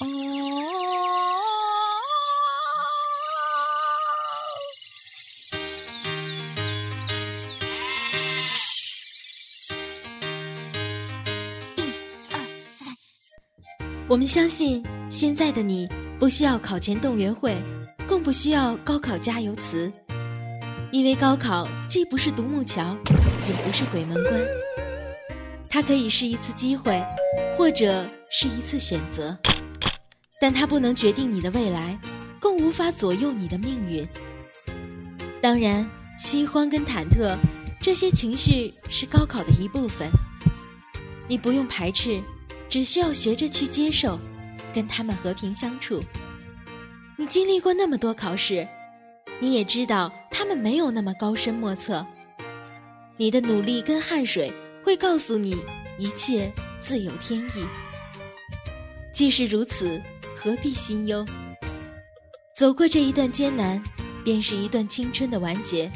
哦我们相信，现在的你不需要考前动员会，更不需要高考加油词，因为高考既不是独木桥，也不是鬼门关。它可以是一次机会，或者是一次选择，但它不能决定你的未来，更无法左右你的命运。当然，心慌跟忐忑这些情绪是高考的一部分，你不用排斥。只需要学着去接受，跟他们和平相处。你经历过那么多考试，你也知道他们没有那么高深莫测。你的努力跟汗水会告诉你，一切自有天意。既是如此，何必心忧？走过这一段艰难，便是一段青春的完结。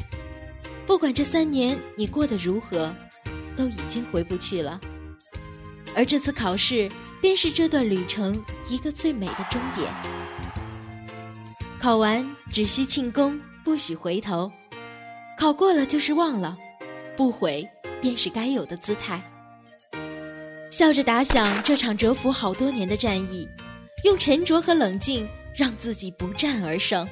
不管这三年你过得如何，都已经回不去了。而这次考试，便是这段旅程一个最美的终点。考完只需庆功，不许回头。考过了就是忘了，不悔便是该有的姿态。笑着打响这场蛰伏好多年的战役，用沉着和冷静让自己不战而胜。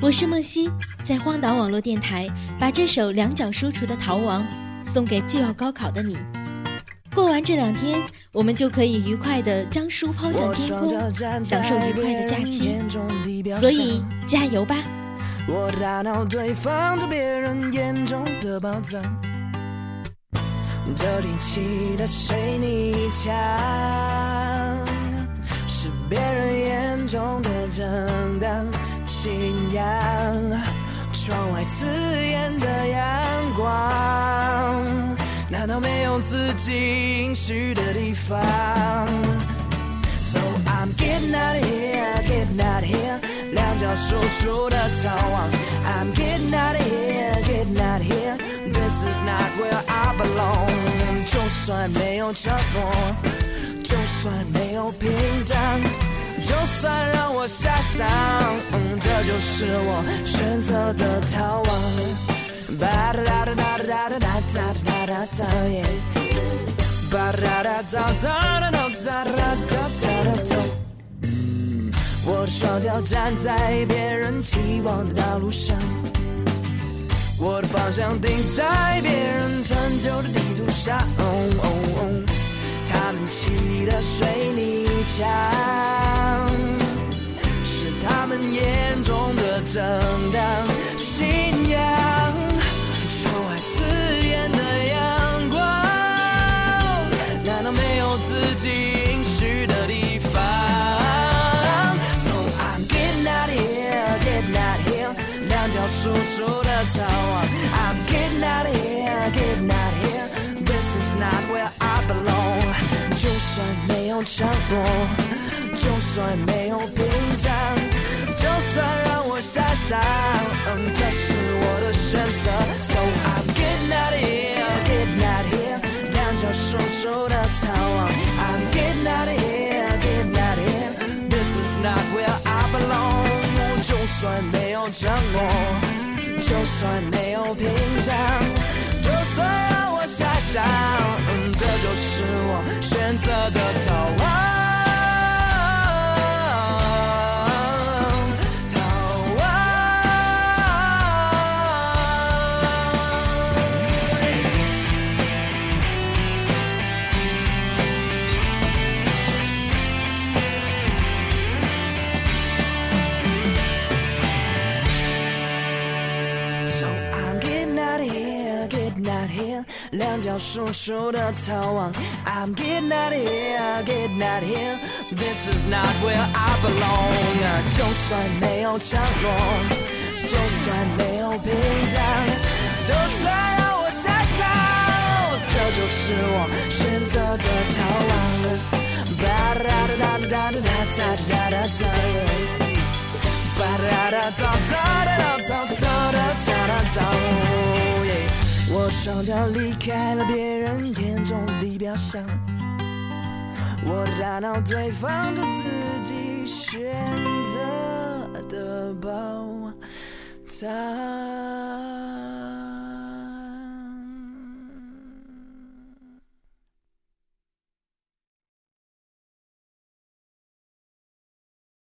我是梦溪，在荒岛网络电台把这首两脚书橱的逃亡送给就要高考的你。过完这两天，我们就可以愉快地将书抛向天空，享受愉快的假期。所以加油吧！我大脑堆放着别人眼中的宝藏，这挺起的水泥墙，是别人眼中的正当信仰。窗外刺眼的阳光。难道没有自己应许的地方 ？So I'm getting out of here, getting out of here，两脚输出的逃亡。I'm getting out of here, getting out of here, this is not where I belong。就算没有承诺，就算没有屏障，就算让我下山，这就是我选择的逃亡。吧哒哒哒哒哒哒哒哒哒哒耶！吧哒哒哒哒哒哒哒哒哒哒哒。 我的双脚站在别人期望的道路上，我的方向定在别人成就的地图上。他们砌的水泥墙，是他们眼中的正当有承诺，就算没有屏障，就算让我下山，这是我的选择。So I'm getting out of here, getting out of here。叫说出的逃亡。I'm getting out of here, getting out of here. This is not where I belong. 就算没有承诺，就算没有屏障，就算让我下山，这就是我选择的两脚输出的逃亡。I'm getting out of here, getting out of here. This is not where I belong. 就算没有承诺，就算没有屏障，就算让我下手，这就是我选择的逃亡。吧哒哒哒哒哒哒哒哒哒吧哒哒哒哒哒哒哒哒哒哒。我双脚离开了别人眼中的表象，我的大脑堆放着自己选择的宝藏。